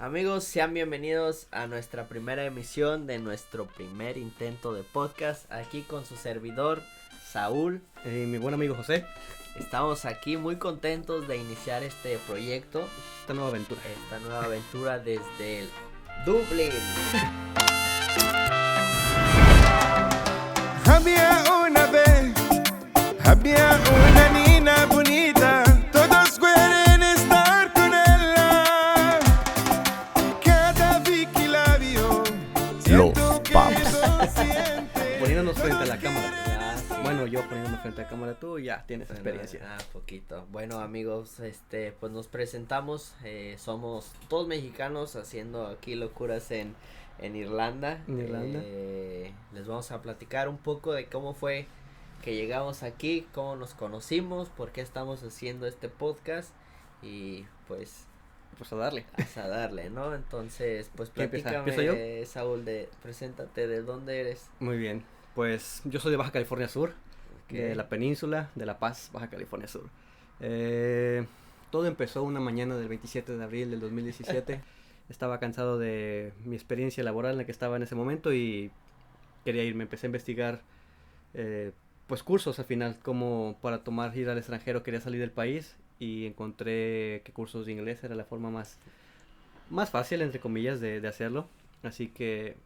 Amigos, sean bienvenidos a nuestra primera emisión de nuestro primer intento de podcast. Aquí con su servidor, Saúl. Y mi buen amigo José. Estamos aquí muy contentos de iniciar este proyecto. Esta nueva aventura. Esta nueva aventura desde el Dublín. Todo siente. Poniéndonos frente a la cámara. Bueno, yo poniéndome frente a la cámara, tú ya tienes experiencia. Ah, poquito. Bueno, amigos, este, pues nos presentamos. eh, somos todos mexicanos haciendo aquí locuras en, en Irlanda. En Irlanda. Eh, les vamos a platicar un poco de cómo fue que llegamos aquí, cómo nos conocimos, por qué estamos haciendo este podcast y pues Pues a darle. a darle, ¿no? Entonces, pues platícame, ¿Empiezo yo? Saúl, de, preséntate, ¿de dónde eres? Muy bien. Pues yo soy de Baja California Sur, de Ok. la península de La Paz, Baja California Sur. Eh, todo empezó una mañana del 27 de abril del 2017. estaba cansado de mi experiencia laboral en la que estaba en ese momento y quería irme. Empecé a investigar eh, pues cursos al final, como para tomar ir al extranjero quería salir del país y encontré que cursos de inglés era la forma más, más fácil, entre comillas, de, de hacerlo. Así que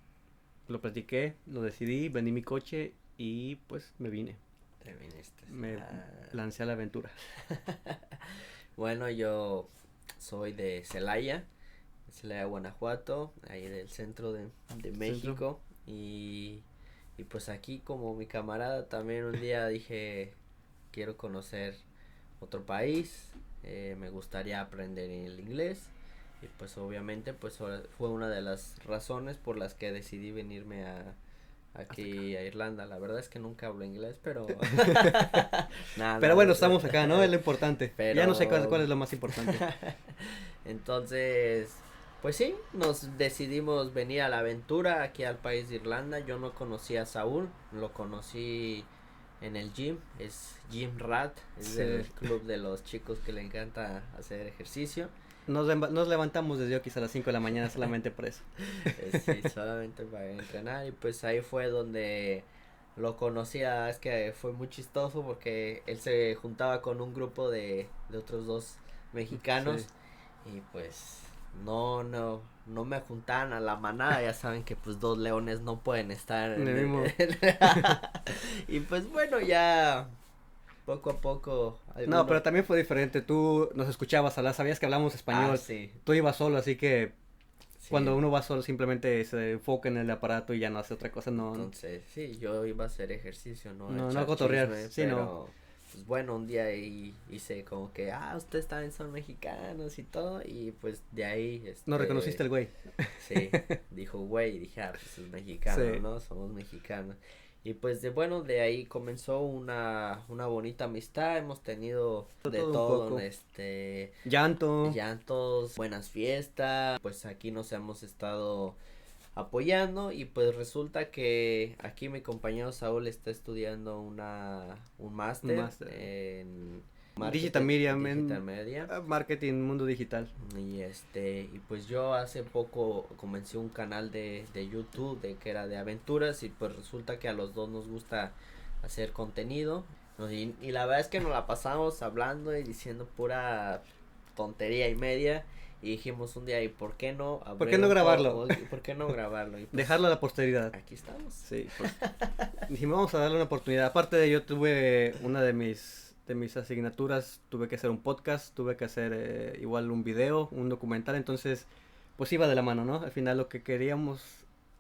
lo practiqué, lo decidí, vendí mi coche y pues me vine. Te viniste. Me Ah. lancé a la aventura. Bueno, yo soy de Celaya, Celaya, Guanajuato, ahí del centro de, de México. Y, y pues aquí como mi camarada también un día dije, quiero conocer otro país, eh, me gustaría aprender el inglés. Y pues obviamente pues fue una de las razones por las que decidí venirme a aquí a Irlanda. La verdad es que nunca hablo inglés, pero... Nada, Pero bueno, no, estamos acá, ¿no? Es lo importante. Ya no sé cuál es lo más importante. Entonces, pues sí, nos decidimos venir a la aventura aquí al país de Irlanda. Yo no conocía a Saúl, lo conocí en el gym, es Gym Rat, es Sí. del club de los chicos que le encanta hacer ejercicio. Nos, leva- nos levantamos desde Oquis a las 5 de la mañana solamente por eso. Sí, solamente para entrenar y pues ahí fue donde lo conocía, es que fue muy chistoso porque él se juntaba con un grupo de, de otros dos mexicanos Sí. y pues no, no, no me juntaban a la manada, ya saben que pues dos leones no pueden estar En el mismo. y pues bueno, ya poco a poco. No, pero también fue diferente. Tú nos escuchabas hablar, sabías que hablamos español. Ah, sí, Tú ibas solo, así que sí. cuando uno va solo simplemente se enfoca en el aparato y ya no hace otra cosa. No, Entonces, sí, yo iba a hacer ejercicio, no No, no cotorrear, sí, no. Pues bueno, un día ahí hice como que, ah, ustedes también son mexicanos y todo, y pues de ahí. Este, no reconociste el güey. Sí, dijo, güey, y dije, ah, pues es mexicano, Sí. ¿no? Somos mexicanos. Y pues de bueno, de ahí comenzó una, una bonita amistad, hemos tenido de Todo todo, este, Llanto. llantos, buenas fiestas, pues aquí nos hemos estado apoyando y pues resulta que aquí mi compañero Saúl está estudiando una un máster en Digital media, men- digital media. Ah, Marketing, mundo digital. y este y pues yo hace poco comencé un canal de, de YouTube de que era de aventuras y pues resulta que a los dos nos gusta hacer contenido. Y, y la verdad es que nos la pasamos hablando y diciendo pura tontería y media y dijimos un día y por qué no ¿Por qué no grabarlo? por qué no grabarlo y pues, Dejarlo a la posteridad. aquí estamos Sí, pues. Dijimos, vamos a darle una oportunidad. Aparte de yo tuve una de mis de mis asignaturas, tuve que hacer un podcast, tuve que hacer eh, igual un video, un documental, entonces pues iba de la mano, ¿no? Al final lo que queríamos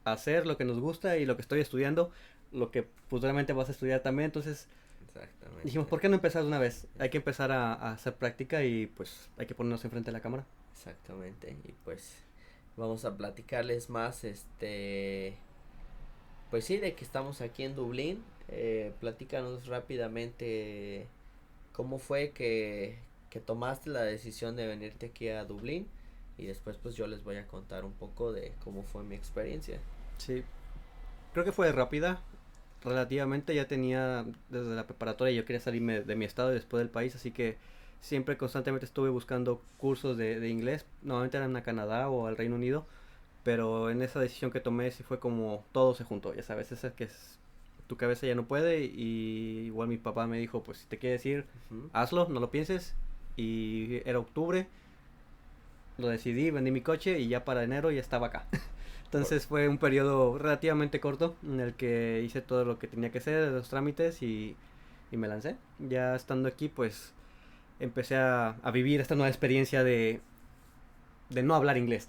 hacer, lo que nos gusta y lo que estoy estudiando, lo que futuramente vas a estudiar también, entonces exactamente dijimos, ¿por qué no empezar de una vez? Hay que empezar a, a hacer práctica y pues hay que ponernos enfrente de la cámara. Exactamente, y pues vamos a platicarles más, este, pues sí, de que estamos aquí en Dublín, eh, platícanos rápidamente cómo fue que, que tomaste la decisión de venirte aquí a Dublín y después pues yo les voy a contar un poco de cómo fue mi experiencia. Sí, creo que fue rápida, relativamente ya tenía desde la preparatoria, yo quería salirme de mi estado y después del país, así que siempre constantemente estuve buscando cursos de, de inglés, normalmente eran a Canadá o al Reino Unido, pero en esa decisión que tomé sí fue como todo se juntó, ya sabes, esa que es, tu cabeza ya no puede y igual mi papá me dijo, pues si te quieres ir, Ujú. hazlo, no lo pienses. Y era octubre, lo decidí, vendí mi coche y ya para enero ya estaba acá. Entonces fue un periodo relativamente corto en el que hice todo lo que tenía que hacer, los trámites y, y me lancé. Ya estando aquí, pues empecé a, a vivir esta nueva experiencia de, de no hablar inglés.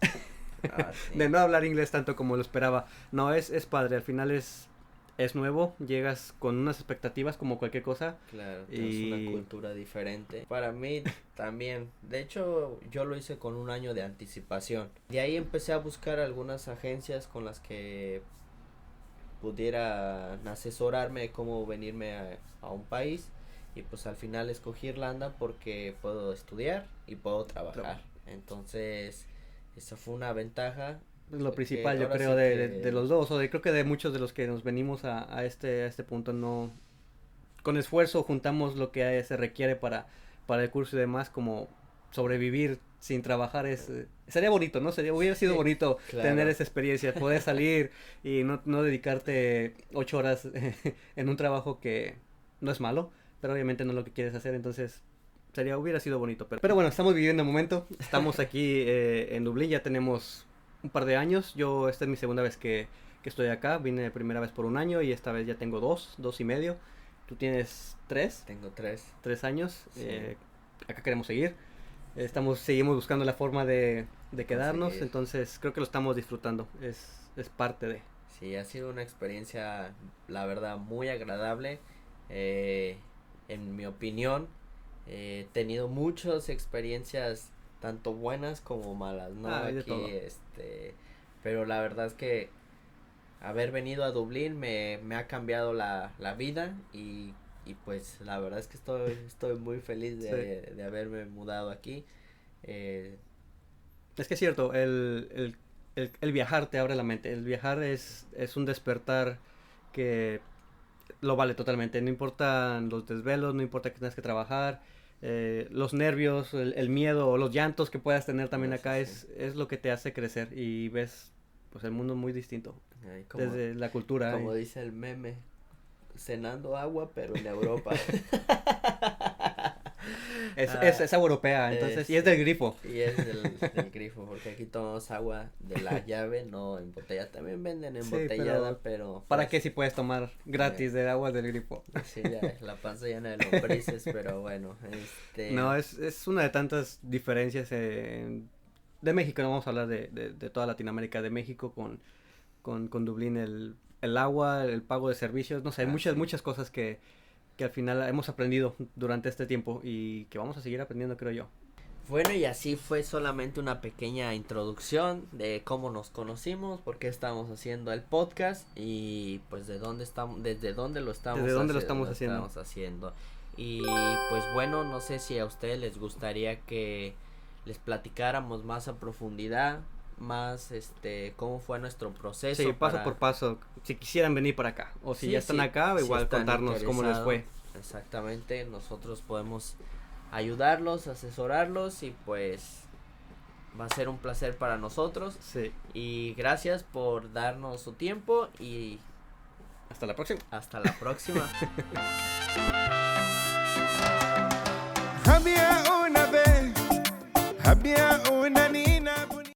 Ah, sí. de no hablar inglés tanto como lo esperaba. No, es, es padre, al final es, es nuevo, llegas con unas expectativas como cualquier cosa. Claro, es una Y- cultura diferente. Para mí también. De hecho, yo lo hice con un año de anticipación. De ahí empecé a buscar algunas agencias con las que pudieran asesorarme cómo venirme a, a un país. Y pues al final escogí Irlanda porque puedo estudiar y puedo. Trabajar. Entonces, esa fue una ventaja. Lo principal, yo creo, sí de, que- de- de los dos, o de, creo que de muchos de los que nos venimos a, a este, a este punto, no, con esfuerzo juntamos lo que se requiere para, para el curso y demás, como sobrevivir sin trabajar es, eh, sería bonito, ¿no? Sería, hubiera sido Sí, bonito claro. tener esa experiencia, poder salir y no, no dedicarte ocho horas en un trabajo que no es malo, pero obviamente no es lo que quieres hacer, entonces sería, hubiera sido bonito. Pero, pero bueno, estamos viviendo el momento, estamos aquí eh, en Dublín, ya tenemos un par de años, yo esta es mi segunda vez que, que estoy acá, vine primera vez por un año y esta vez ya tengo dos, dos y medio, tú tienes tres, Tengo tres. tres años, Sí. eh, acá queremos seguir, estamos, seguimos buscando la forma de, de quedarnos, Conseguir. entonces creo que lo estamos disfrutando, es, es parte de... Sí, ha sido una experiencia, la verdad, muy agradable. Eh, en mi opinión, eh, he tenido muchas experiencias, tanto buenas como malas, ¿no? Ah, de Aquí, este, pero la verdad es que haber venido a Dublín me, me ha cambiado la, la vida y, y pues la verdad es que estoy, estoy muy feliz de, de haberme mudado aquí. Eh, Es que es cierto, el, el, el, el viajar te abre la mente. El viajar es, es un despertar que lo vale totalmente. No importan los desvelos, no importa que tengas que trabajar, eh, los nervios, el, el miedo o los llantos que puedas tener también Ah, sí, acá sí. es, es lo que te hace crecer y ves pues el mundo muy distinto. ay, como, desde la cultura. como y- dice el meme, cenando agua, pero en Europa. es, ah, es, es agua europea, entonces, y es del grifo. Y es del, del grifo, porque aquí tomamos agua de la llave, no embotellada. También venden Sí, embotellada, pero... ¿Para pues, qué si puedes tomar gratis de agua del grifo? Sí, ya, la panza llena de lombrices, pero bueno, este... No, es, es una de tantas diferencias en- de México, no vamos a hablar de, de- de toda Latinoamérica, de México con, con, con Dublín, el, el agua, el pago de servicios, no sé, hay Ah, muchas, sí. muchas cosas que, que al final hemos aprendido durante este tiempo y que vamos a seguir aprendiendo, creo yo. Bueno, y así fue solamente una pequeña introducción de cómo nos conocimos, por qué estamos haciendo el podcast y pues de dónde estamos, desde dónde lo estamos Desde dónde lo estamos haciendo. estamos haciendo. Y pues bueno, no sé si a ustedes les gustaría que les platicáramos más a profundidad, más este cómo fue nuestro proceso. Sí, paso para- por paso, si quisieran venir para acá, o si Sí, ya están sí, acá, si igual están contarnos cómo les fue. Exactamente, nosotros podemos ayudarlos, asesorarlos y pues va a ser un placer para nosotros. Sí, Y gracias por darnos su tiempo y hasta la próxima. hasta la próxima. Había una vez, había una niña.